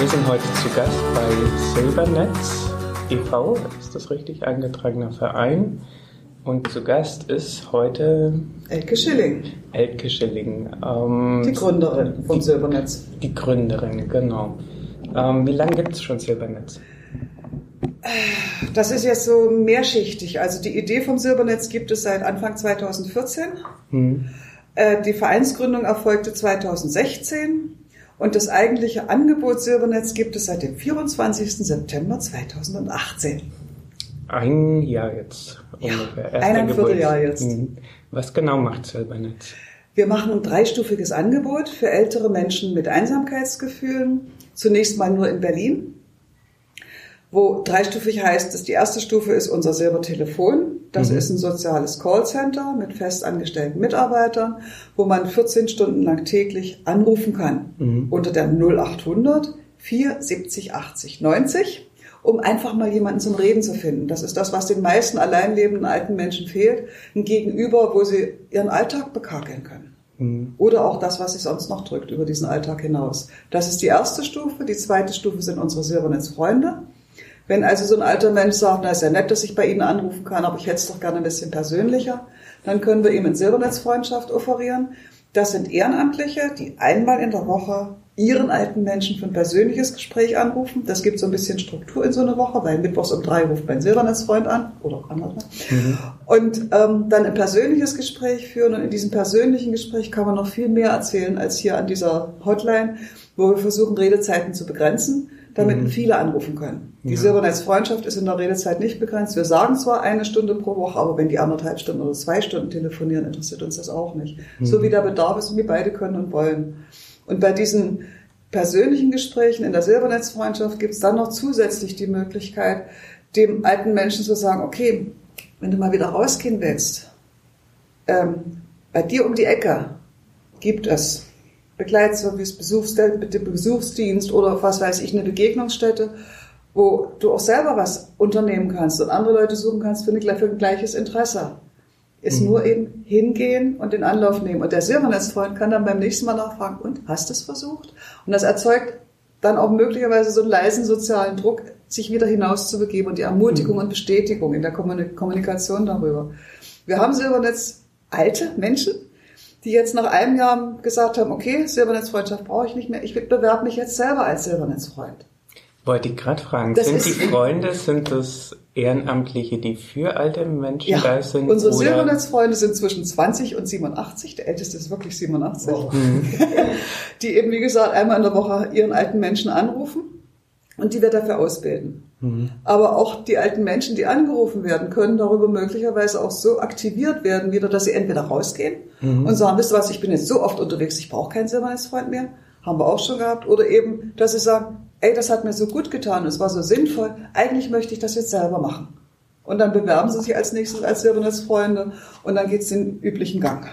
Wir sind heute zu Gast bei Silbernetz e.V., ist das richtig, eingetragener Verein. Und zu Gast ist heute Elke Schilling. Elke Schilling. Ähm, die Gründerin von Silbernetz. Die Gründerin, genau. Ähm, wie lange gibt es schon Silbernetz? Das ist jetzt so mehrschichtig. Also die Idee vom Silbernetz gibt es seit Anfang 2014. Hm. Äh, die Vereinsgründung erfolgte 2016 und das eigentliche Angebot Silbernetz gibt es seit dem 24. September 2018. Ein Jahr jetzt ungefähr. Ja, ein Vierteljahr jetzt. Hm. Was genau macht Silbernetz? Wir machen ein dreistufiges Angebot für ältere Menschen mit Einsamkeitsgefühlen. Zunächst mal nur in Berlin wo dreistufig heißt, dass die erste Stufe ist unser Silbertelefon. Das mhm. ist ein soziales Callcenter mit festangestellten Mitarbeitern, wo man 14 Stunden lang täglich anrufen kann mhm. unter der 0800 470 80 90 um einfach mal jemanden zum Reden zu finden. Das ist das, was den meisten alleinlebenden alten Menschen fehlt. Ein Gegenüber, wo sie ihren Alltag bekakeln können. Mhm. Oder auch das, was sie sonst noch drückt über diesen Alltag hinaus. Das ist die erste Stufe. Die zweite Stufe sind unsere Silbernetz-Freunde. Wenn also so ein alter Mensch sagt, na ist ja nett, dass ich bei Ihnen anrufen kann, aber ich hätte es doch gerne ein bisschen persönlicher, dann können wir ihm in Silbernetzfreundschaft offerieren. Das sind Ehrenamtliche, die einmal in der Woche ihren alten Menschen für ein persönliches Gespräch anrufen. Das gibt so ein bisschen Struktur in so eine Woche, weil mittwochs um drei ruft mein Silbernetzfreund an oder auch andere. Mhm. Und ähm, dann ein persönliches Gespräch führen. Und in diesem persönlichen Gespräch kann man noch viel mehr erzählen als hier an dieser Hotline, wo wir versuchen, Redezeiten zu begrenzen damit mhm. viele anrufen können. Die ja. Silbernetz-Freundschaft ist in der Redezeit nicht begrenzt. Wir sagen zwar eine Stunde pro Woche, aber wenn die anderthalb Stunden oder zwei Stunden telefonieren, interessiert uns das auch nicht. Mhm. So wie der Bedarf ist und wie beide können und wollen. Und bei diesen persönlichen Gesprächen in der Silbernetz-Freundschaft gibt es dann noch zusätzlich die Möglichkeit, dem alten Menschen zu sagen, okay, wenn du mal wieder rausgehen willst, ähm, bei dir um die Ecke gibt es Begleitservice, Besuchsdienst oder was weiß ich, eine Begegnungsstätte, wo du auch selber was unternehmen kannst und andere Leute suchen kannst für, eine, für ein gleiches Interesse. Ist mhm. nur eben hingehen und den Anlauf nehmen. Und der Silbernetzfreund kann dann beim nächsten Mal nachfragen, und hast du es versucht? Und das erzeugt dann auch möglicherweise so einen leisen sozialen Druck, sich wieder hinaus zu begeben und die Ermutigung mhm. und Bestätigung in der Kommunikation darüber. Wir haben Silbernetz alte Menschen, die jetzt nach einem Jahr gesagt haben, okay, Silbernetzfreundschaft brauche ich nicht mehr, ich bewerbe mich jetzt selber als Silbernetzfreund. Wollte ich gerade fragen, das sind die Freunde, sind das Ehrenamtliche, die für alte Menschen ja, da sind? Unsere Silbernetzfreunde sind zwischen 20 und 87, der älteste ist wirklich 87, wow. die eben, wie gesagt, einmal in der Woche ihren alten Menschen anrufen und die wir dafür ausbilden. Mhm. Aber auch die alten Menschen, die angerufen werden, können darüber möglicherweise auch so aktiviert werden wieder, dass sie entweder rausgehen mhm. und sagen, wisst ihr was, ich bin jetzt so oft unterwegs, ich brauche keinen Silbernetzfreund mehr. Haben wir auch schon gehabt. Oder eben, dass sie sagen, ey, das hat mir so gut getan, es war so sinnvoll, eigentlich möchte ich das jetzt selber machen. Und dann bewerben sie sich als nächstes als Silbernetzfreunde und dann geht's den üblichen Gang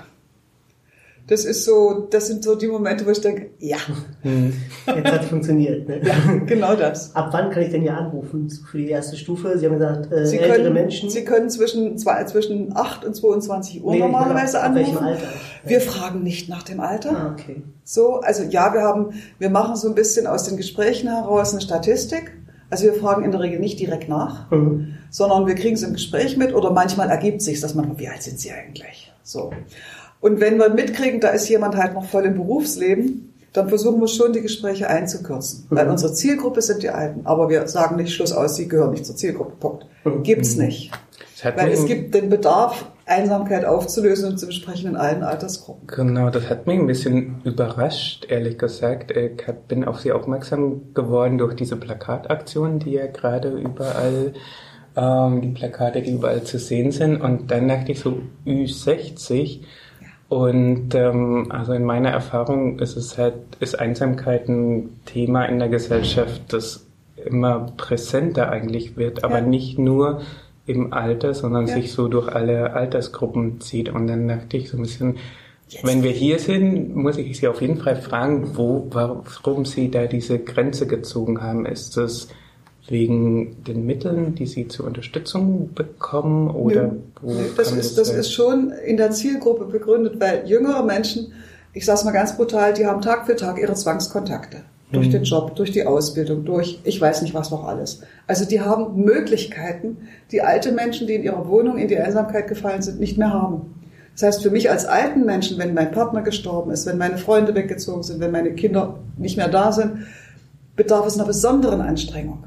das ist so, das sind so die Momente, wo ich denke, ja. Hm. Jetzt hat es funktioniert. Ne? Ja, genau das. Ab wann kann ich denn hier anrufen für die erste Stufe? Sie haben gesagt, äh, Sie ältere können, Menschen. Sie können zwischen, zwei, zwischen 8 und 22 Uhr nee, normalerweise anrufen. Ab welchem Alter? Wir fragen nicht nach dem Alter. Ah, okay. So, also ja, wir haben, wir machen so ein bisschen aus den Gesprächen heraus eine Statistik. Also wir fragen in der Regel nicht direkt nach, mhm. sondern wir kriegen es im Gespräch mit oder manchmal ergibt sich, dass man, wie alt sind Sie eigentlich? So. Und wenn wir mitkriegen, da ist jemand halt noch voll im Berufsleben, dann versuchen wir schon, die Gespräche einzukürzen. Mhm. Weil unsere Zielgruppe sind die Alten. Aber wir sagen nicht Schluss aus, sie gehören nicht zur Zielgruppe. Punkt. Mhm. Gibt's nicht. Weil es gibt den Bedarf, Einsamkeit aufzulösen und zu besprechen in allen Altersgruppen. Genau, das hat mich ein bisschen überrascht, ehrlich gesagt. Ich bin auf Sie aufmerksam geworden durch diese Plakataktion, die ja gerade überall, ähm, die Plakate, die überall zu sehen sind. Und dann dachte ich so, Ü60, und ähm, also in meiner Erfahrung ist es halt, ist Einsamkeit ein Thema in der Gesellschaft, das immer präsenter eigentlich wird, aber ja. nicht nur im Alter, sondern ja. sich so durch alle Altersgruppen zieht. Und dann dachte ich so ein bisschen, Jetzt. wenn wir hier sind, muss ich Sie auf jeden Fall fragen, wo, warum Sie da diese Grenze gezogen haben. Ist das wegen den Mitteln, die Sie zur Unterstützung bekommen? Oder nee, das, ist, das, das ist schon in der Zielgruppe begründet, weil jüngere Menschen, ich sage es mal ganz brutal, die haben Tag für Tag ihre Zwangskontakte. durch den Job, durch die Ausbildung, durch ich weiß nicht was noch alles. Also die haben Möglichkeiten, die alte Menschen, die in ihrer Wohnung in die Einsamkeit gefallen sind, nicht mehr haben. Das heißt, für mich als alten Menschen, wenn mein Partner gestorben ist, wenn meine Freunde weggezogen sind, wenn meine Kinder nicht mehr da sind, bedarf es einer besonderen Anstrengung,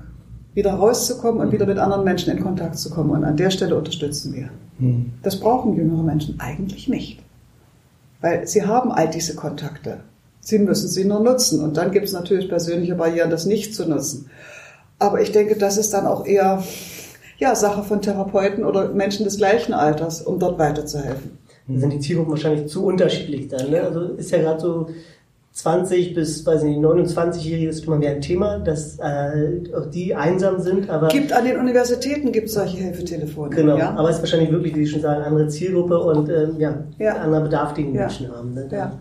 wieder rauszukommen und wieder mit anderen Menschen in Kontakt zu kommen. Und an der Stelle unterstützen wir. Hm. Das brauchen jüngere Menschen eigentlich nicht. Weil sie haben all diese Kontakte. Sie müssen sie nur nutzen. Und dann gibt es natürlich persönliche Barrieren, das nicht zu nutzen. Aber ich denke, das ist dann auch eher ja, Sache von Therapeuten oder Menschen des gleichen Alters, um dort weiterzuhelfen. Da sind die Zielgruppen wahrscheinlich zu unterschiedlich dann. Ne? Also ist ja gerade so 20 bis, weiß nicht, 29-Jährige ist immer mehr ein Thema, dass äh, auch die einsam sind. Aber Gibt an den Universitäten gibt solche Hilfetelefone. Genau, Ja? aber es ist wahrscheinlich wirklich, wie Sie schon sagen, andere Zielgruppe und ähm, ja, Ja. anderer Bedarf, den die Ja. Menschen haben. Ne? Ja.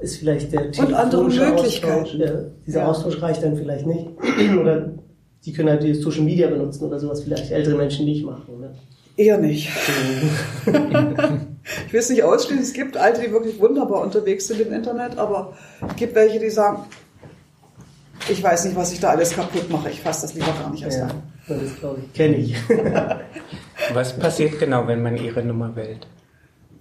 Ist vielleicht der Und andere Möglichkeiten. Austausch, ja, dieser. Austausch reicht dann vielleicht nicht. Oder die können halt die Social Media benutzen oder sowas, vielleicht ältere Menschen nicht machen. Ne? Eher nicht. Ich will es nicht ausschließen, es gibt Alte, die wirklich wunderbar unterwegs sind im Internet, aber es gibt welche, die sagen, ich weiß nicht, was ich da alles kaputt mache, ich fasse das lieber gar nicht erst Ja, an. das glaube ich, kenne ich. Was passiert genau, wenn man ihre Nummer wählt?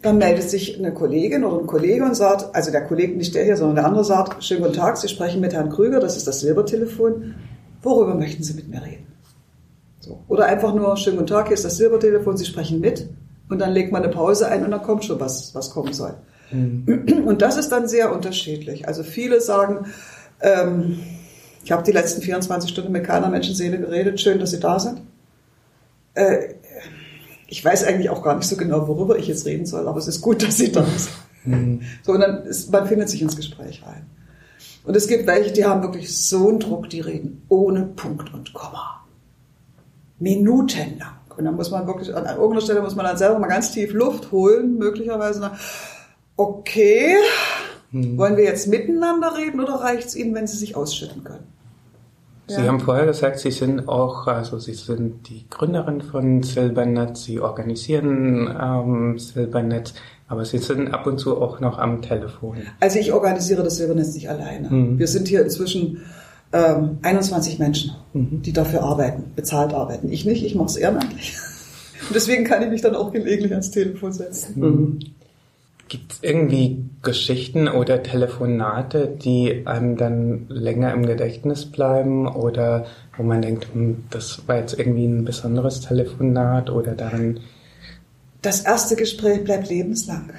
Dann meldet sich eine Kollegin oder ein Kollege und sagt, also der Kollege, nicht der hier, sondern der andere sagt, schönen guten Tag, Sie sprechen mit Herrn Krüger, das ist das Silbertelefon. Worüber möchten Sie mit mir reden? So. Oder einfach nur, schönen guten Tag, hier ist das Silbertelefon, Sie sprechen mit. Und dann legt man eine Pause ein und dann kommt schon was, was kommen soll. Und das ist dann sehr unterschiedlich. Also viele sagen, ähm, ich habe die letzten 24 Stunden mit keiner Menschenseele geredet, schön, dass Sie da sind. Äh, ich weiß eigentlich auch gar nicht so genau, worüber ich jetzt reden soll, aber es ist gut, dass Sie da sind. So, und dann ist, man findet sich ins Gespräch rein. Und es gibt welche, die haben wirklich so einen Druck, die reden ohne Punkt und Komma. Minutenlang. Und dann muss man wirklich, an irgendeiner Stelle muss man dann selber mal ganz tief Luft holen, möglicherweise. Nach, okay, wollen wir jetzt miteinander reden oder reicht es Ihnen, wenn Sie sich ausschütten können? Sie Ja. haben vorher gesagt, Sie sind auch, also Sie sind die Gründerin von Silbernet, Sie organisieren ähm, Silbernet, aber Sie sind ab und zu auch noch am Telefon. Also ich organisiere das Silbernetz nicht alleine. Mhm. Wir sind hier inzwischen ähm, 21 Menschen, die dafür arbeiten, bezahlt arbeiten. Ich nicht, ich mache es ehrenamtlich. Und deswegen kann ich mich dann auch gelegentlich ans Telefon setzen. Mhm. Gibt es irgendwie Geschichten oder Telefonate, die einem dann länger im Gedächtnis bleiben oder wo man denkt, hm, das war jetzt irgendwie ein besonderes Telefonat oder daran, Das erste Gespräch bleibt lebenslang.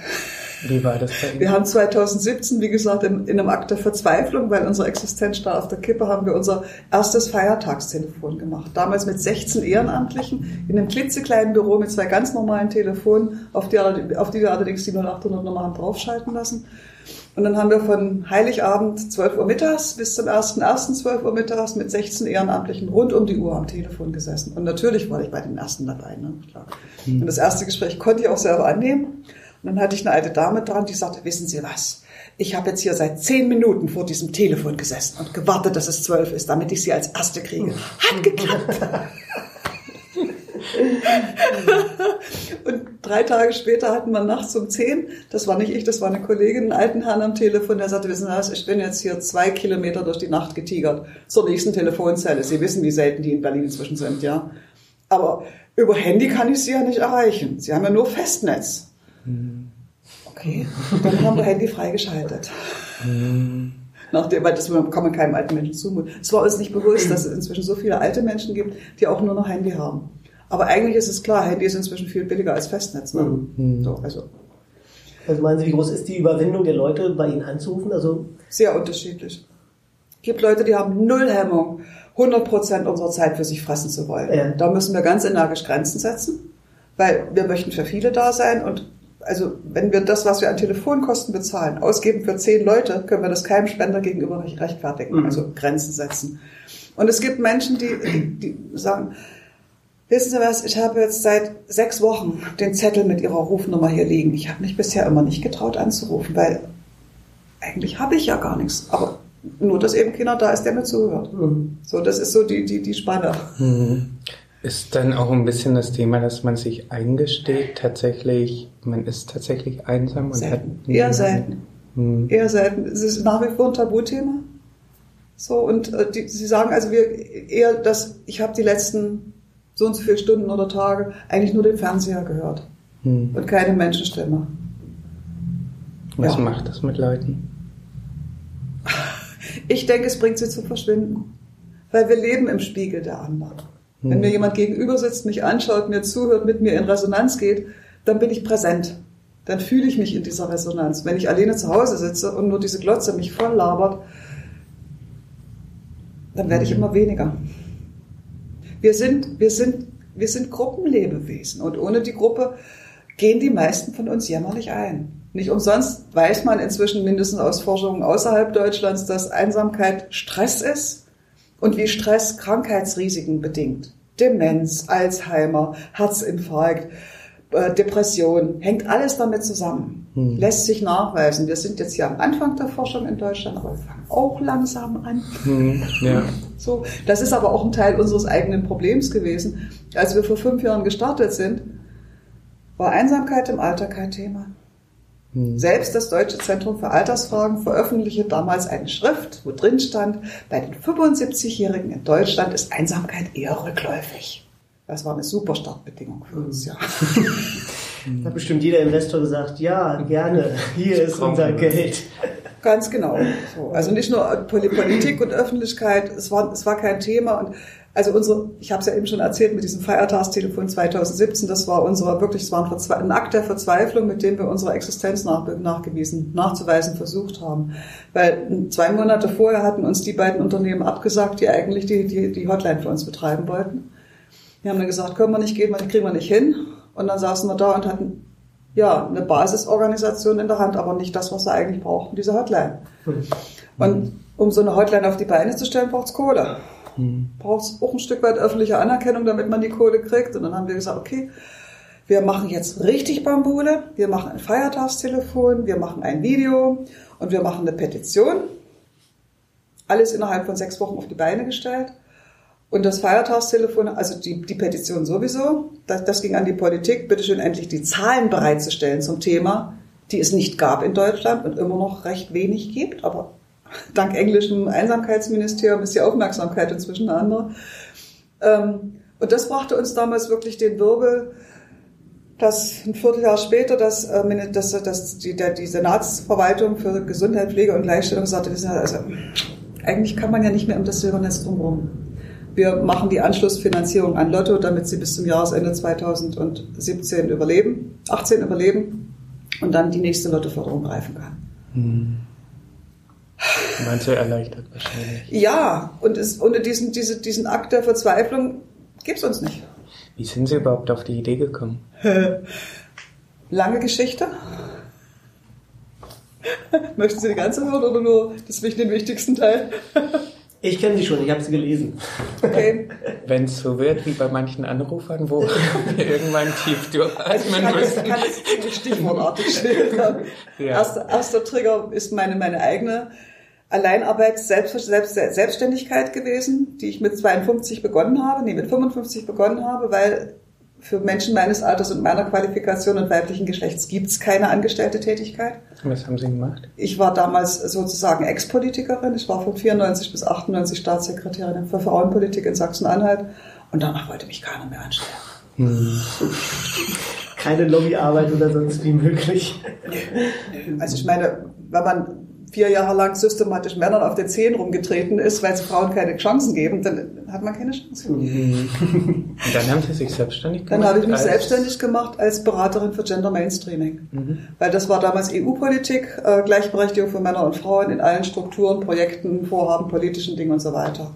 Wie war das bei Ihnen? Wir haben 2017, wie gesagt, in, in einem Akt der Verzweiflung, weil unsere Existenz stand auf der Kippe, haben wir unser erstes Feiertagstelefon gemacht. Damals mit 16 Ehrenamtlichen in einem klitzekleinen Büro mit zwei ganz normalen Telefonen, auf die, auf die wir allerdings die 0800 Nummer haben draufschalten lassen. Und dann haben wir von Heiligabend 12 Uhr mittags bis zum 1.1. 12 Uhr mittags mit 16 Ehrenamtlichen rund um die Uhr am Telefon gesessen. Und natürlich war ich bei den ersten dabei, ne? klar. Und das erste Gespräch konnte ich auch selber annehmen. Dann hatte ich eine alte Dame dran, die sagte, wissen Sie was? Ich habe jetzt hier seit zehn Minuten vor diesem Telefon gesessen und gewartet, dass es zwölf ist, damit ich Sie als Erste kriege. Hat geklappt. und drei Tage später hatten wir nachts um zehn, das war nicht ich, das war eine Kollegin, einen alten Herrn am Telefon, der sagte, wissen Sie was, ich bin jetzt hier zwei Kilometer durch die Nacht getigert zur nächsten Telefonzelle. Sie wissen, wie selten die in Berlin inzwischen sind, ja. Aber über Handy kann ich Sie ja nicht erreichen. Sie haben ja nur Festnetz. Okay, dann haben wir Handy freigeschaltet. Nachdem, weil das kann man keinem alten Menschen zumuten. Es war uns nicht bewusst, dass es inzwischen so viele alte Menschen gibt, die auch nur noch Handy haben. Aber eigentlich ist es klar, Handy ist inzwischen viel billiger als Festnetz. Ne? Mhm. So, also Also meinen Sie, wie groß ist die Überwindung der Leute, bei Ihnen anzurufen? Also sehr unterschiedlich. Es gibt Leute, die haben null Hemmung, 100 Prozent unserer Zeit für sich fressen zu wollen. Ja. Da müssen wir ganz energisch Grenzen setzen, weil wir möchten für viele da sein und also wenn wir das, was wir an Telefonkosten bezahlen, ausgeben für zehn Leute, können wir das keinem Spender gegenüber nicht rechtfertigen. Mhm. Also Grenzen setzen. Und es gibt Menschen, die, die, die sagen, wissen Sie was, ich habe jetzt seit sechs Wochen den Zettel mit Ihrer Rufnummer hier liegen. Ich habe mich bisher immer nicht getraut anzurufen, weil eigentlich habe ich ja gar nichts. Aber nur, dass eben keiner da ist, der mir zuhört. Mhm. So, das ist so die, die, die Spanne. Ist dann auch ein bisschen das Thema, dass man sich eingesteht, tatsächlich, man ist tatsächlich einsam und Selten. hat Eher selten. Hm. Eher selten. Es ist nach wie vor ein Tabuthema. So, und äh, die, sie sagen also wir eher, dass ich habe die letzten so und so viele Stunden oder Tage eigentlich nur den Fernseher gehört hm. und keine Menschenstimme. Was ja. macht das mit Leuten? Ich denke, es bringt sie zum Verschwinden. Weil wir leben im Spiegel der anderen. Hm. Wenn mir jemand gegenüber sitzt, mich anschaut, mir zuhört, mit mir in Resonanz geht, dann bin ich präsent. Dann fühle ich mich in dieser Resonanz. Wenn ich alleine zu Hause sitze und nur diese Glotze mich voll labert, dann werde ich hm. immer weniger. Wir sind, wir sind, wir sind Gruppenlebewesen und ohne die Gruppe gehen die meisten von uns jämmerlich ein. Nicht umsonst weiß man inzwischen mindestens aus Forschungen außerhalb Deutschlands, dass Einsamkeit Stress ist und wie Stress Krankheitsrisiken bedingt. Demenz, Alzheimer, Herzinfarkt, äh, Depression, hängt alles damit zusammen. Hm. Lässt sich nachweisen. Wir sind jetzt hier am Anfang der Forschung in Deutschland, aber wir fangen auch langsam an. Hm. Ja. So, das ist aber auch ein Teil unseres eigenen Problems gewesen. Als wir vor fünf Jahren gestartet sind, war Einsamkeit im Alter kein Thema. Hm. Selbst das Deutsche Zentrum für Altersfragen veröffentlichte damals eine Schrift, wo drin stand, bei den 75-Jährigen in Deutschland ist Einsamkeit eher rückläufig. Das war eine super Startbedingung für uns, ja. Da hat bestimmt jeder Investor gesagt, ja, gerne, hier ist unser Geld. Ganz genau. So. Also nicht nur Politik und Öffentlichkeit, es war, es war kein Thema. Und also unsere, ich habe es ja eben schon erzählt mit diesem Feiertagstelefon 2017, das war unsere wirklich, es war ein Akt der Verzweiflung, mit dem wir unsere Existenz nach, nachgewiesen, nachzuweisen versucht haben. Weil zwei Monate vorher hatten uns die beiden Unternehmen abgesagt, die eigentlich die, die, die Hotline für uns betreiben wollten. Die haben dann gesagt, können wir nicht gehen, kriegen wir nicht hin. Und dann saßen wir da und hatten ja eine Basisorganisation in der Hand, aber nicht das, was wir eigentlich brauchten, diese Hotline. Hm. Und um so eine Hotline auf die Beine zu stellen, braucht es Kohle. Mhm. Braucht es auch ein Stück weit öffentliche Anerkennung, damit man die Kohle kriegt. Und dann haben wir gesagt, okay, wir machen jetzt richtig Bambule, wir machen ein Feiertagstelefon, wir machen ein Video und wir machen eine Petition. Alles innerhalb von sechs Wochen auf die Beine gestellt. Und das Feiertagstelefon, also die, die Petition sowieso, das, das ging an die Politik, bitteschön endlich die Zahlen bereitzustellen zum Thema, die es nicht gab in Deutschland und immer noch recht wenig gibt, aber dank englischem Einsamkeitsministerium ist die Aufmerksamkeit inzwischen eine andere. Ähm, und das brachte uns damals wirklich den Wirbel, dass ein Vierteljahr später dass, äh, dass, dass die, die Senatsverwaltung für Gesundheit, Pflege und Gleichstellung sagte, also, eigentlich kann man ja nicht mehr um das Silbernetz drumherum. Wir machen die Anschlussfinanzierung an Lotto, damit sie bis zum Jahresende 2017 überleben, 18 überleben und dann die nächste Lottoförderung greifen kann. Hm. Meinst du erleichtert wahrscheinlich? Ja, und es, ohne diesen, diese, diesen Akt der Verzweiflung gibt es uns nicht. Wie sind Sie überhaupt auf die Idee gekommen? Lange Geschichte. Möchten Sie die ganze hören oder nur das, den wichtigsten Teil? Ich kenne sie schon, ich habe sie gelesen. Okay. Wenn es so wird wie bei manchen Anrufern, wo wir irgendwann tief durchatmen also müssen. Ich kann es stichwortartig schildern. Ja. Erster, erster Trigger ist meine, meine eigene Alleinarbeit, Selbst, Selbst, Selbstständigkeit gewesen, die ich mit 52 begonnen habe, nee, mit 55 begonnen habe, weil für Menschen meines Alters und meiner Qualifikation und weiblichen Geschlechts gibt es keine angestellte Tätigkeit. Was haben Sie gemacht? Ich war damals sozusagen Ex-Politikerin. Ich war von 94 bis 98 Staatssekretärin für Frauenpolitik in Sachsen-Anhalt und danach wollte mich keiner mehr anstellen. Hm. Keine Lobbyarbeit oder sonst wie möglich. Also ich meine, wenn man vier Jahre lang systematisch Männern auf den Zehen rumgetreten ist, weil sie Frauen keine Chancen geben, dann hat man keine Chance. Mhm. Und dann haben Sie sich selbstständig gemacht? Dann habe ich mich selbstständig gemacht als Beraterin für Gender Mainstreaming. Mhm. Weil das war damals EU-Politik, äh, Gleichberechtigung für Männer und Frauen in allen Strukturen, Projekten, Vorhaben, politischen Dingen und so weiter.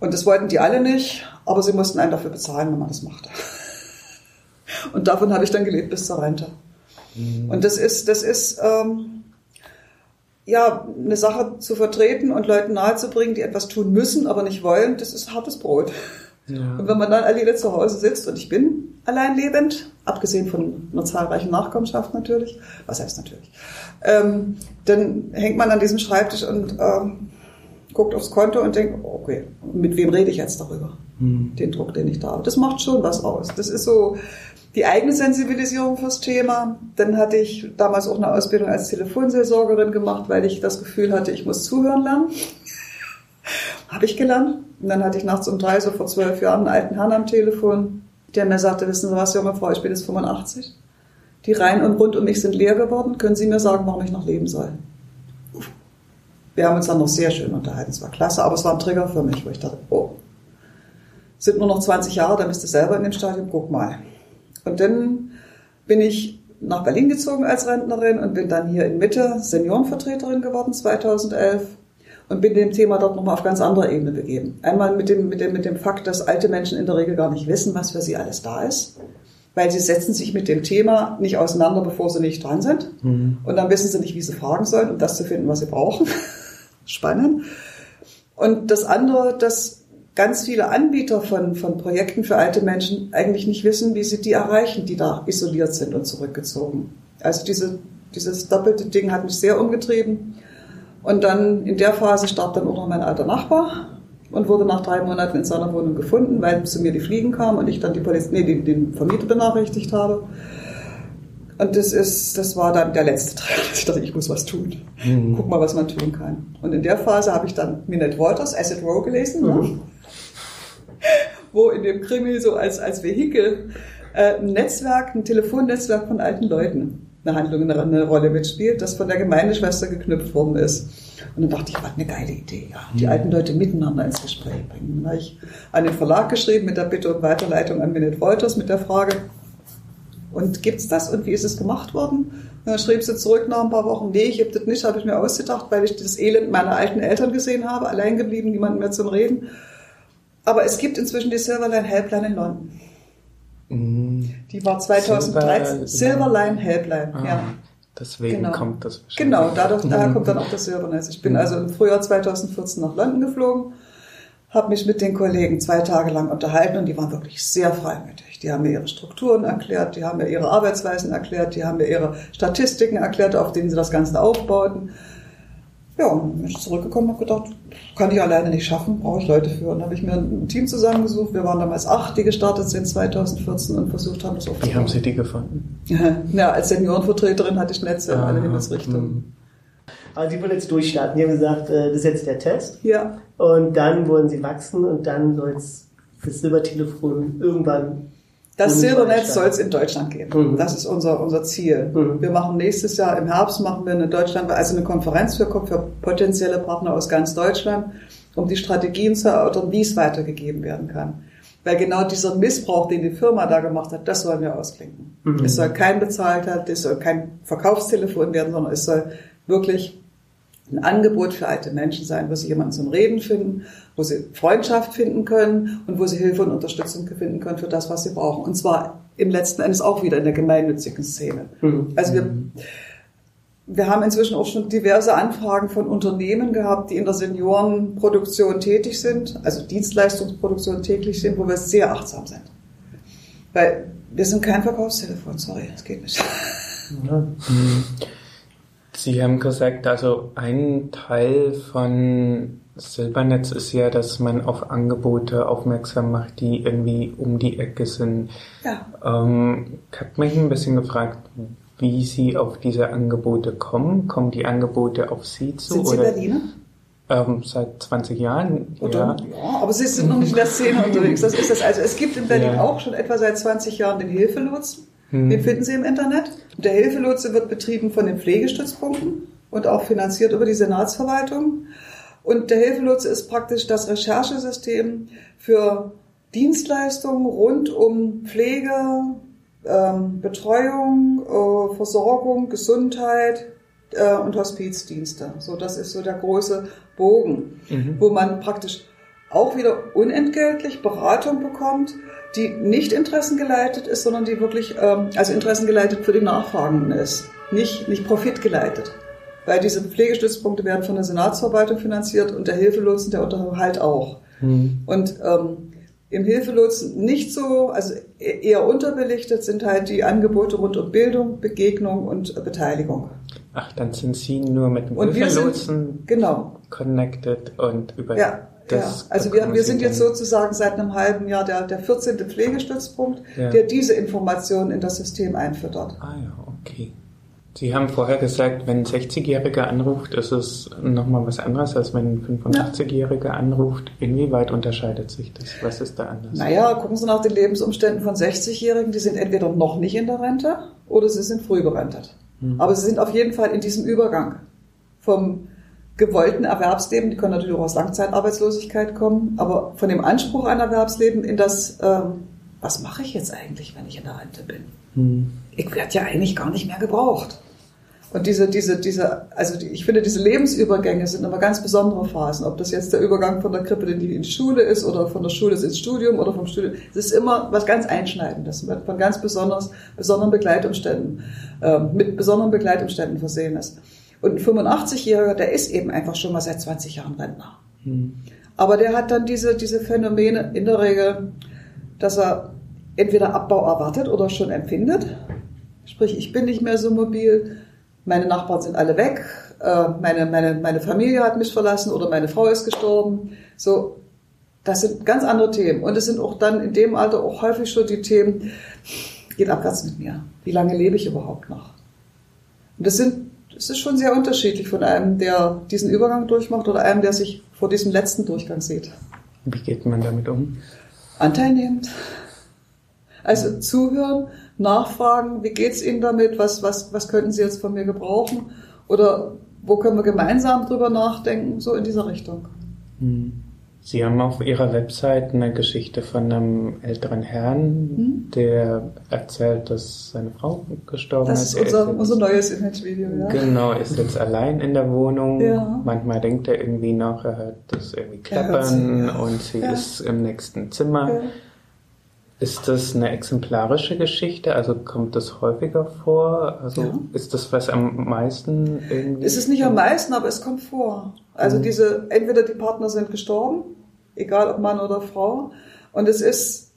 Und das wollten die alle nicht, aber sie mussten einen dafür bezahlen, wenn man das machte. Und davon habe ich dann gelebt bis zur Rente. Mhm. Und das ist, das ist, ähm, ja, eine Sache zu vertreten und Leuten nahezubringen, die etwas tun müssen, aber nicht wollen, das ist hartes Brot. Ja. Und wenn man dann alleine zu Hause sitzt und ich bin allein lebend, abgesehen von einer zahlreichen Nachkommenschaft natürlich, was heißt natürlich, ähm, dann hängt man an diesem Schreibtisch und ähm, guckt aufs Konto und denkt, okay, mit wem rede ich jetzt darüber? Hm. Den Druck, den ich da habe. Das macht schon was aus. Das ist so, die eigene Sensibilisierung fürs Thema. Dann hatte ich damals auch eine Ausbildung als Telefonseelsorgerin gemacht, weil ich das Gefühl hatte, ich muss zuhören lernen. Habe ich gelernt. Und dann hatte ich nachts um drei, so vor zwölf Jahren, einen alten Herrn am Telefon, der mir sagte, wissen Sie was, junge Frau, ich bin jetzt 85. Die Reihen und rund um mich sind leer geworden. Können Sie mir sagen, warum ich noch leben soll? Wir haben uns dann noch sehr schön unterhalten. Es war klasse, aber es war ein Trigger für mich, wo ich dachte, oh, sind nur noch 20 Jahre, dann bist du selber in dem Stadium, guck mal. Und dann bin ich nach Berlin gezogen als Rentnerin und bin dann hier in Mitte Seniorenvertreterin geworden 2011 und bin dem Thema dort nochmal auf ganz anderer Ebene begeben. Einmal mit dem, mit, dem, mit dem Fakt, dass alte Menschen in der Regel gar nicht wissen, was für sie alles da ist, weil sie setzen sich mit dem Thema nicht auseinander, bevor sie nicht dran sind. Mhm. Und dann wissen sie nicht, wie sie fragen sollen, um das zu finden, was sie brauchen. Spannend. Und das andere, dass ganz viele Anbieter von, von Projekten für alte Menschen eigentlich nicht wissen, wie sie die erreichen, die da isoliert sind und zurückgezogen. Also diese, dieses doppelte Ding hat mich sehr umgetrieben. Und dann in der Phase starb dann auch noch mein alter Nachbar und wurde nach drei Monaten in seiner Wohnung gefunden, weil zu mir die Fliegen kamen und ich dann die Polizei, nee, den, den Vermieter benachrichtigt habe. Und das ist, das war dann der letzte Teil. Ich dachte, ich muss was tun. Mhm. Guck mal, was man tun kann. Und in der Phase habe ich dann Minette Walters, Acid Row gelesen, ne? mhm. ne? Wo in dem Krimi so als, als Vehikel äh, ein Netzwerk, ein Telefonnetzwerk von alten Leuten eine Handlung eine, eine Rolle mitspielt, das von der Gemeindeschwester geknüpft worden ist. Und dann dachte ich, was eine geile Idee, ja. Die mhm. alten Leute miteinander ins Gespräch bringen. Dann habe ich an den Verlag geschrieben mit der Bitte um Weiterleitung an Minute Wolters mit der Frage, und gibt's das und wie ist es gemacht worden? Und dann schrieb sie zurück nach ein paar Wochen, nee, ich habe das nicht, habe ich mir ausgedacht, weil ich das Elend meiner alten Eltern gesehen habe, allein geblieben, niemand mehr zum Reden. Aber es gibt inzwischen die Silverline Helpline in London. Mhm. Die war 2013. Silver, Silverline Helpline, ah, ja. Deswegen genau. kommt das wahrscheinlich. Genau, dadurch, daher kommt dann auch das Silbernetz. Ich bin mhm. also im Frühjahr 2014 nach London geflogen, habe mich mit den Kollegen zwei Tage lang unterhalten und die waren wirklich sehr freimütig. Die haben mir ihre Strukturen erklärt, die haben mir ihre Arbeitsweisen erklärt, die haben mir ihre Statistiken erklärt, auf denen sie das Ganze aufbauten. Ja, und bin ich zurückgekommen und habe gedacht, kann ich alleine nicht schaffen, brauche ich Leute für. Und dann habe ich mir ein Team zusammengesucht. Wir waren damals acht, die gestartet sind 2014 und versucht haben, das aufzubauen. Wie haben Sie die gefunden? Ja, als Seniorenvertreterin hatte ich Netze in ah, alle Himmelsrichtungen. Hm. Aber Sie wollen jetzt durchstarten. Sie haben gesagt, äh, das ist jetzt der Test. Ja. Und dann wollen Sie wachsen und dann soll es das Silbertelefon irgendwann das Silbernetz soll es in Deutschland geben. Mhm. Das ist unser, unser Ziel. Mhm. Wir machen nächstes Jahr im Herbst machen wir eine Deutschland, also eine Konferenz für, für potenzielle Partner aus ganz Deutschland, um die Strategien zu erörtern, wie es weitergegeben werden kann. Weil genau dieser Missbrauch, den die Firma da gemacht hat, das wollen wir ausklinken. Mhm. Es soll kein bezahlter, es soll kein Verkaufstelefon werden, sondern es soll wirklich ein Angebot für alte Menschen sein, wo sie jemanden zum Reden finden, wo sie Freundschaft finden können und wo sie Hilfe und Unterstützung finden können für das, was sie brauchen. Und zwar im letzten Endes auch wieder in der gemeinnützigen Szene. Mhm. Also wir, wir haben inzwischen auch schon diverse Anfragen von Unternehmen gehabt, die in der Seniorenproduktion tätig sind, also Dienstleistungsproduktion täglich sind, wo wir sehr achtsam sind. Weil wir sind kein Verkaufstelefon, sorry, das geht nicht. Ja. Sie haben gesagt, also ein Teil von Silbernetz ist ja, dass man auf Angebote aufmerksam macht, die irgendwie um die Ecke sind. Ja. Ähm, ich habe mich ein bisschen gefragt, wie Sie auf diese Angebote kommen. Kommen die Angebote auf Sie zu? Sind Sie oder? Berliner? Ähm, seit 20 Jahren. Oder, ja. ja, aber Sie sind noch nicht in der Szene unterwegs. Das ist das. Also es gibt in Berlin ja. auch schon etwa seit 20 Jahren den Hilfelotsen. Hm. Den finden Sie im Internet. Der Hilfelotse wird betrieben von den Pflegestützpunkten und auch finanziert über die Senatsverwaltung. Und der Hilfelotse ist praktisch das Recherchesystem für Dienstleistungen rund um Pflege, ähm, Betreuung, äh, Versorgung, Gesundheit äh, und Hospizdienste. So, das ist so der große Bogen, mhm. wo man praktisch auch wieder unentgeltlich Beratung bekommt, die nicht interessengeleitet ist, sondern die wirklich, ähm, also interessengeleitet für die Nachfragenden ist, nicht, nicht profitgeleitet. Weil diese Pflegestützpunkte werden von der Senatsverwaltung finanziert und der Hilfelotsen, der Unterhalt auch. Mhm. Und ähm, im Hilfelotsen nicht so, also e-, eher unterbelichtet sind halt die Angebote rund um Bildung, Begegnung und Beteiligung. Ach, dann sind Sie nur mit dem und Hilfelotsen sind, genau. connected und über ja. Das, ja, also wir, wir sind jetzt sozusagen seit einem halben Jahr der, der 14. Pflegestützpunkt, ja. der diese Informationen in das System einfüttert. Ah ja, okay. Sie haben vorher gesagt, wenn ein 60-Jähriger anruft, ist es nochmal was anderes, als wenn ein 85-Jähriger anruft. Inwieweit unterscheidet sich das? Was ist da anders? Naja, gucken Sie nach den Lebensumständen von 60-Jährigen. Die sind entweder noch nicht in der Rente oder sie sind früh berentet. Mhm. Aber sie sind auf jeden Fall in diesem Übergang vom gewollten Erwerbsleben, die können natürlich auch aus Langzeitarbeitslosigkeit kommen, aber von dem Anspruch an Erwerbsleben in das, ähm, was mache ich jetzt eigentlich, wenn ich in der Rente bin? Mhm. Ich werde ja eigentlich gar nicht mehr gebraucht. Und diese, diese, diese, also die, ich finde, diese Lebensübergänge sind immer ganz besondere Phasen. Ob das jetzt der Übergang von der Krippe in die, in die Schule ist oder von der Schule ins Studium oder vom Studium. Es ist immer was ganz Einschneidendes, von ganz besonders, besonderen Begleitumständen, äh, mit besonderen Begleitumständen versehen ist. Und ein 85-Jähriger, der ist eben einfach schon mal seit 20 Jahren Rentner. Hm. Aber der hat dann diese, diese Phänomene in der Regel, dass er entweder Abbau erwartet oder schon empfindet. Sprich, ich bin nicht mehr so mobil meine Nachbarn sind alle weg, äh, meine, meine, meine Familie hat mich verlassen oder meine Frau ist gestorben. So, das sind ganz andere Themen. Und es sind auch dann in dem Alter auch häufig schon die Themen, geht abwärts mit mir. Wie lange lebe ich überhaupt noch? Und das sind, das ist schon sehr unterschiedlich von einem, der diesen Übergang durchmacht oder einem, der sich vor diesem letzten Durchgang sieht. Wie geht man damit um? Anteilnehmend. Also zuhören, nachfragen, wie geht's Ihnen damit, was, was, was könnten Sie jetzt von mir gebrauchen oder wo können wir gemeinsam drüber nachdenken, so in dieser Richtung. Hm. Sie haben auf Ihrer Website eine Geschichte von einem älteren Herrn, hm? der erzählt, dass seine Frau gestorben ist. Das ist unser, ist unser neues Image-Video, ja. Genau, ist jetzt allein in der Wohnung. Ja. Manchmal denkt er irgendwie noch, er hört das irgendwie klappern sie, ja. und sie ja. ist im nächsten Zimmer. Ist das eine exemplarische Geschichte? Also kommt das häufiger vor? Also ja. ist das was am meisten irgendwie? Es ist nicht am meisten, aber es kommt vor. Also mhm. diese, entweder die Partner sind gestorben, egal ob Mann oder Frau. Und es ist,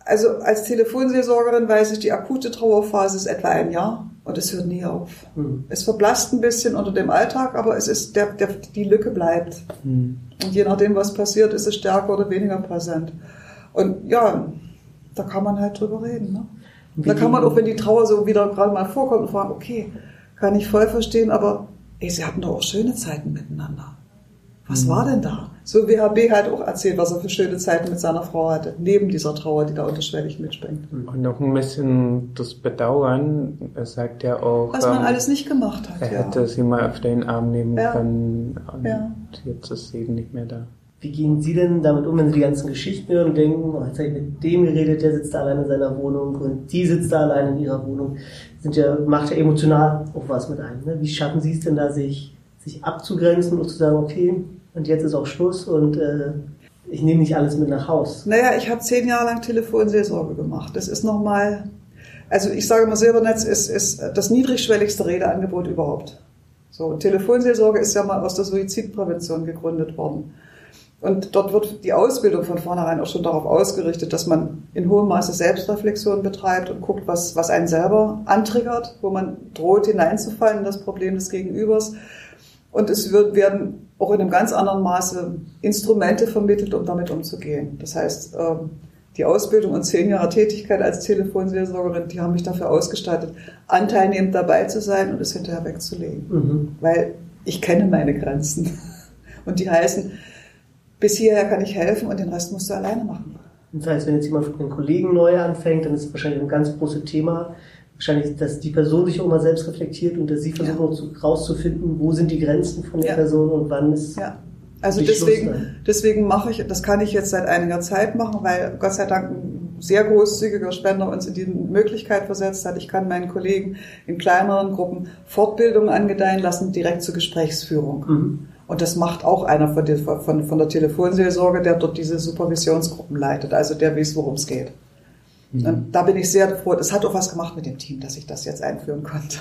also als Telefonseelsorgerin weiß ich, die akute Trauerphase ist etwa ein Jahr und es hört nie auf. Mhm. Es verblasst ein bisschen unter dem Alltag, aber es ist, der, der, die Lücke bleibt. Mhm. Und je nachdem, was passiert, ist es stärker oder weniger präsent. Und ja, da kann man halt drüber reden. Ne? Da kann man auch, wenn die Trauer so wieder gerade mal vorkommt, fragen, okay, kann ich voll verstehen, aber ey, sie hatten doch auch schöne Zeiten miteinander. Was mhm. war denn da? So wie HB halt auch erzählt, was er für schöne Zeiten mit seiner Frau hatte, neben dieser Trauer, die da unterschwellig mitspringt. Und noch ein bisschen das Bedauern, er sagt ja auch. Was man ähm, alles nicht gemacht hat. Er ja. hätte sie mal auf den Arm nehmen ja. können und ja. jetzt ist sie eben nicht mehr da. Wie gehen Sie denn damit um, wenn Sie die ganzen Geschichten hören und denken, oh, jetzt habe ich mit dem geredet, der sitzt da allein in seiner Wohnung und die sitzt da allein in ihrer Wohnung. Sind ja, macht ja emotional auch was mit einem. Ne? Wie schaffen Sie es denn da, sich, sich abzugrenzen und zu sagen, okay, und jetzt ist auch Schluss und äh, ich nehme nicht alles mit nach Haus? Naja, ich habe zehn Jahre lang Telefonseelsorge gemacht. Das ist nochmal, also ich sage mal, Silbernetz ist, ist das niedrigschwelligste Redeangebot überhaupt. So, Telefonseelsorge ist ja mal aus der Suizidprävention gegründet worden. Und dort wird die Ausbildung von vornherein auch schon darauf ausgerichtet, dass man in hohem Maße Selbstreflexion betreibt und guckt, was, was einen selber antriggert, wo man droht hineinzufallen in das Problem des Gegenübers. Und es wird, werden auch in einem ganz anderen Maße Instrumente vermittelt, um damit umzugehen. Das heißt, ähm, die Ausbildung und zehn Jahre Tätigkeit als Telefonseelsorgerin, die haben mich dafür ausgestattet, anteilnehmend dabei zu sein und es hinterher wegzulegen. Mhm. Weil ich kenne meine Grenzen. Und die heißen, bis hierher kann ich helfen und den Rest musst du alleine machen. Das heißt, wenn jetzt jemand mit einem Kollegen neu anfängt, dann ist es wahrscheinlich ein ganz großes Thema. Wahrscheinlich, dass die Person sich auch mal selbst reflektiert und dass sie versucht ja. rauszufinden, wo sind die Grenzen von der ja. Person und wann ist ja. Also deswegen, deswegen mache ich, das kann ich jetzt seit einiger Zeit machen, weil Gott sei Dank ein sehr großzügiger Spender uns in die Möglichkeit versetzt hat. Ich kann meinen Kollegen in kleineren Gruppen Fortbildungen angedeihen lassen, direkt zur Gesprächsführung. Mhm. Und das macht auch einer von der, von, von der Telefonseelsorge, der dort diese Supervisionsgruppen leitet, also der weiß, worum es geht. Mhm. Und da bin ich sehr froh. Das hat auch was gemacht mit dem Team, dass ich das jetzt einführen konnte.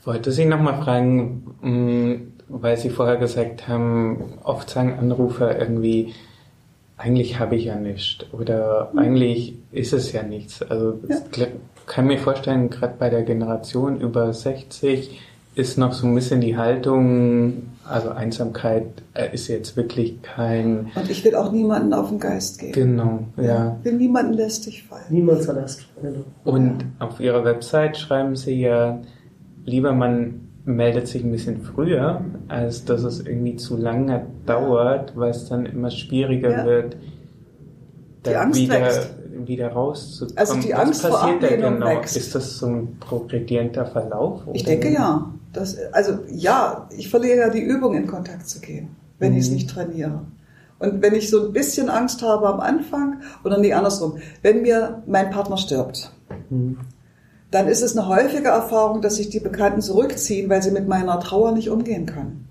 Ich wollte Sie nochmal fragen, mm, weil Sie vorher gesagt haben, oft sagen Anrufer irgendwie, eigentlich habe ich ja nichts oder mhm. eigentlich ist es ja nichts. Also ja. ich kann mir vorstellen, gerade bei der Generation über 60 ist noch so ein bisschen die Haltung, also Einsamkeit äh, ist jetzt wirklich kein. Und ich will auch niemanden auf den Geist gehen. Genau, ja. Ich will niemanden lästig fallen. Niemand verlässt. Und ja. auf Ihrer Website schreiben Sie ja, lieber man meldet sich ein bisschen früher, als dass es irgendwie zu lange dauert, weil es dann immer schwieriger Ja. wird, Die da Angst wieder, wächst. wieder rauszukommen. Also die Angst Was vor passiert da Ablehnung genau? wächst. Ist das so ein progredienter Verlauf? Ich oder? denke ja. Das, also ja, ich verliere ja die Übung, in Kontakt zu gehen, wenn Mhm. ich es nicht trainiere. Und wenn ich so ein bisschen Angst habe am Anfang, oder nee, andersrum, wenn mir mein Partner stirbt, Hm. dann ist es eine häufige Erfahrung, dass sich die Bekannten zurückziehen, weil sie mit meiner Trauer nicht umgehen können.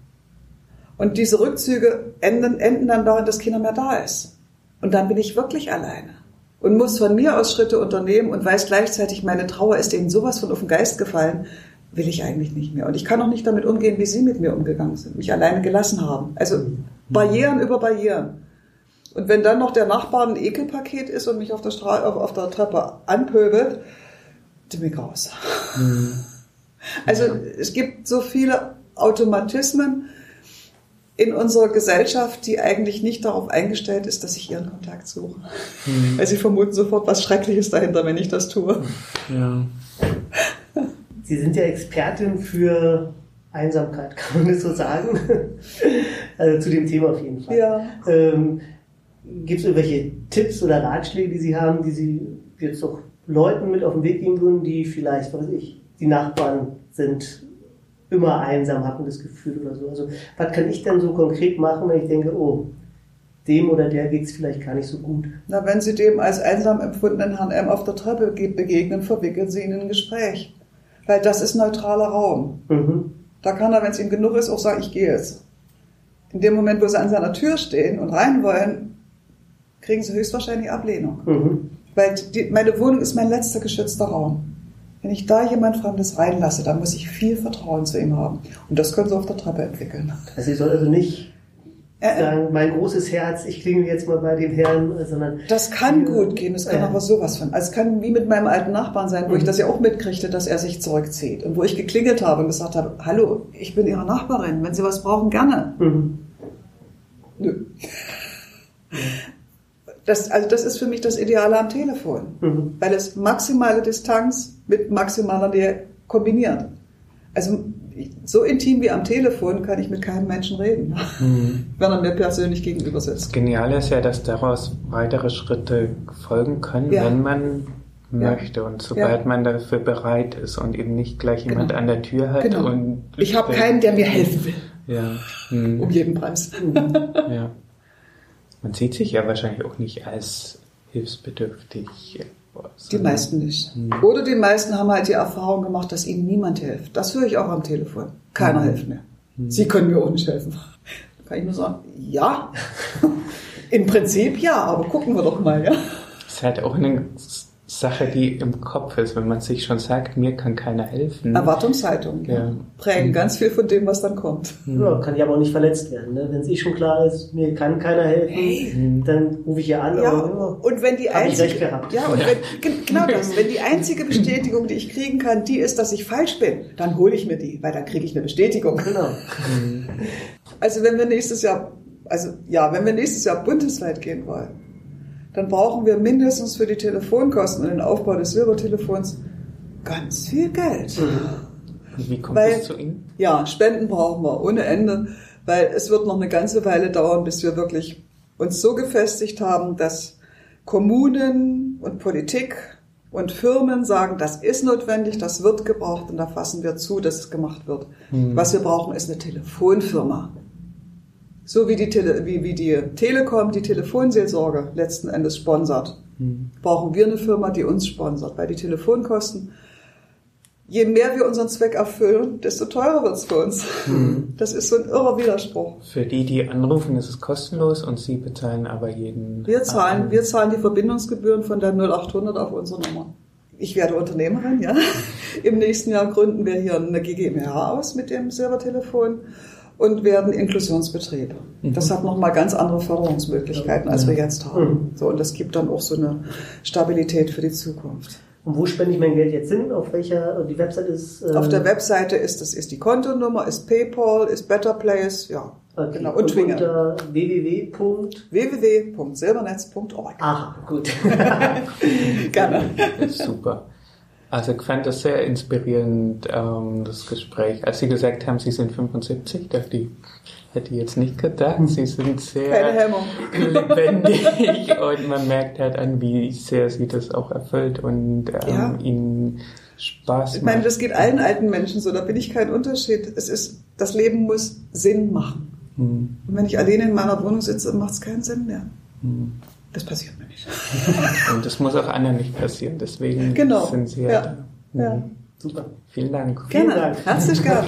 Und diese Rückzüge enden, enden dann darin, dass keiner mehr da ist. Und dann bin ich wirklich alleine und muss von mir aus Schritte unternehmen und weiß gleichzeitig, meine Trauer ist ihnen sowas von auf den Geist gefallen, will ich eigentlich nicht mehr. Und ich kann auch nicht damit umgehen, wie sie mit mir umgegangen sind, mich alleine gelassen haben. Also Barrieren über Barrieren. Und wenn dann noch der Nachbar ein Ekelpaket ist und mich auf der, Stra auf, auf der Treppe anpöbelt, bin ich raus. Also es gibt so viele Automatismen in unserer Gesellschaft, die eigentlich nicht darauf eingestellt ist, dass ich ihren Kontakt suche. Weil sie vermuten sofort was Schreckliches dahinter, wenn ich das tue. Ja. Sie sind ja Expertin für Einsamkeit, kann man das so sagen? also zu dem Thema auf jeden Fall. Ja. Ähm, Gibt es irgendwelche Tipps oder Ratschläge, die Sie haben, die Sie jetzt auch Leuten mit auf den Weg geben würden, die vielleicht, was weiß ich, die Nachbarn sind immer einsam, haben das Gefühl oder so. Also was kann ich denn so konkret machen, wenn ich denke, oh, dem oder der geht es vielleicht gar nicht so gut. Na, wenn Sie dem als einsam empfundenen Herrn M. auf der Treppe ge- begegnen, verwickeln Sie ihn in ein Gespräch. Weil das ist neutraler Raum. Mhm. Da kann er, wenn es ihm genug ist, auch sagen, ich gehe jetzt. In dem Moment, wo Sie an seiner Tür stehen und rein wollen, kriegen Sie höchstwahrscheinlich Ablehnung. Mhm. Weil die, meine Wohnung ist mein letzter geschützter Raum. Wenn ich da jemand Fremdes reinlasse, dann muss ich viel Vertrauen zu ihm haben. Und das können Sie auf der Treppe entwickeln. Also ich soll also nicht sagen, mein großes Herz, ich klingel jetzt mal bei dem Herrn, sondern Das kann gut gehen, das kann Ja. aber sowas von. Also es kann wie mit meinem alten Nachbarn sein, wo ich Mhm. das ja auch mitkriegte, dass er sich zurückzieht. Und wo ich geklingelt habe und gesagt habe, hallo, ich bin Ihre Nachbarin, wenn Sie was brauchen, gerne. mhm. Nö. Das, also das ist für mich das Ideale am Telefon, Mhm. weil es maximale Distanz mit maximaler Nähe kombiniert. Also so intim wie am Telefon kann ich mit keinem Menschen reden, wenn er mir persönlich gegenüber Das sitzt. Geniale ist ja, dass daraus weitere Schritte folgen können, Ja. wenn man Ja. möchte und sobald Ja. man dafür bereit ist und eben nicht gleich jemand Genau. an der Tür hat Genau. und Ich habe keinen, der mir helfen will, Ja. Hm. um jeden Preis. ja. Man sieht sich ja wahrscheinlich auch nicht als hilfsbedürftig. Die meisten nicht. Hm. Oder die meisten haben halt die Erfahrung gemacht, dass ihnen niemand hilft. Das höre ich auch am Telefon. Keiner Mhm. hilft mir. Sie können mir auch nicht helfen. Da kann ich nur sagen, ja. Im Prinzip ja, aber gucken wir doch mal, ja. ist halt auch eine Sache, die im Kopf ist, wenn man sich schon sagt, mir kann keiner helfen. Erwartungshaltung ja. Ja. prägen ganz viel von dem, was dann kommt. Ja, kann ich aber auch nicht verletzt werden. Ne? Wenn es eh schon klar ist, mir kann keiner helfen, Hey. dann rufe ich hier an. Ja, aber, und wenn die einzige, ja, und wenn, gen- genau das, wenn die einzige Bestätigung, die ich kriegen kann, die ist, dass ich falsch bin, dann hole ich mir die, weil dann kriege ich eine Bestätigung. Genau. Also wenn wir nächstes Jahr, also ja, wenn wir nächstes Jahr bundesweit gehen wollen, dann brauchen wir mindestens für die Telefonkosten und den Aufbau des Silbertelefons ganz viel Geld. Wie kommt Weil- es zu Ihnen? Ja, Spenden brauchen wir ohne Ende, weil es wird noch eine ganze Weile dauern, bis wir wirklich uns so gefestigt haben, dass Kommunen und Politik und Firmen sagen, das ist notwendig, das wird gebraucht und da fassen wir zu, dass es gemacht wird. Was wir brauchen, ist eine Telefonfirma. So wie die, Tele wie, wie die Telekom die Telefonseelsorge letzten Endes sponsert, brauchen wir eine Firma, die uns sponsert, weil die Telefonkosten je mehr wir unseren Zweck erfüllen, desto teurer wird's für uns. Das ist so ein irrer Widerspruch. Für die, die anrufen, ist es kostenlos und Sie bezahlen aber jeden. Wir zahlen, wir zahlen die Verbindungsgebühren von der 0800 auf unsere Nummer. Ich werde Unternehmerin, ja. Im nächsten Jahr gründen wir hier eine GmbH aus mit dem Silbertelefon und werden Inklusionsbetrieb. Das hat nochmal ganz andere Förderungsmöglichkeiten, als wir jetzt haben. So, und das gibt dann auch so eine Stabilität für die Zukunft. Und wo spende ich mein Geld jetzt hin? Auf welcher, die Website ist... äh, Auf der Webseite ist das ist die Kontonummer, ist PayPal, ist Better Place, ja. okay. Genau. Und Twinger. unter www. www.silbernetz.org. Aha, gut. Gerne. Super. Also ich fand das sehr inspirierend, ähm, das Gespräch. Als Sie gesagt haben, Sie sind 75, dachte ich, hätte ich jetzt nicht gedacht. Sie sind sehr lebendig und man merkt halt an, wie sehr Sie das auch erfüllt und ähm, ja. Ihnen Spaß macht. Ich meine, das geht allen alten Menschen so, da bin ich kein Unterschied. Es ist, das Leben muss Sinn machen. Hm. Und wenn ich alleine in meiner Wohnung sitze, macht es keinen Sinn mehr. Hm. Das passiert. Und das muss auch anderen nicht passieren. Deswegen genau. sind Sie ja, ja, da. Ja. Super. Vielen Dank. Gerne. Vielen Dank. Herzlich gern.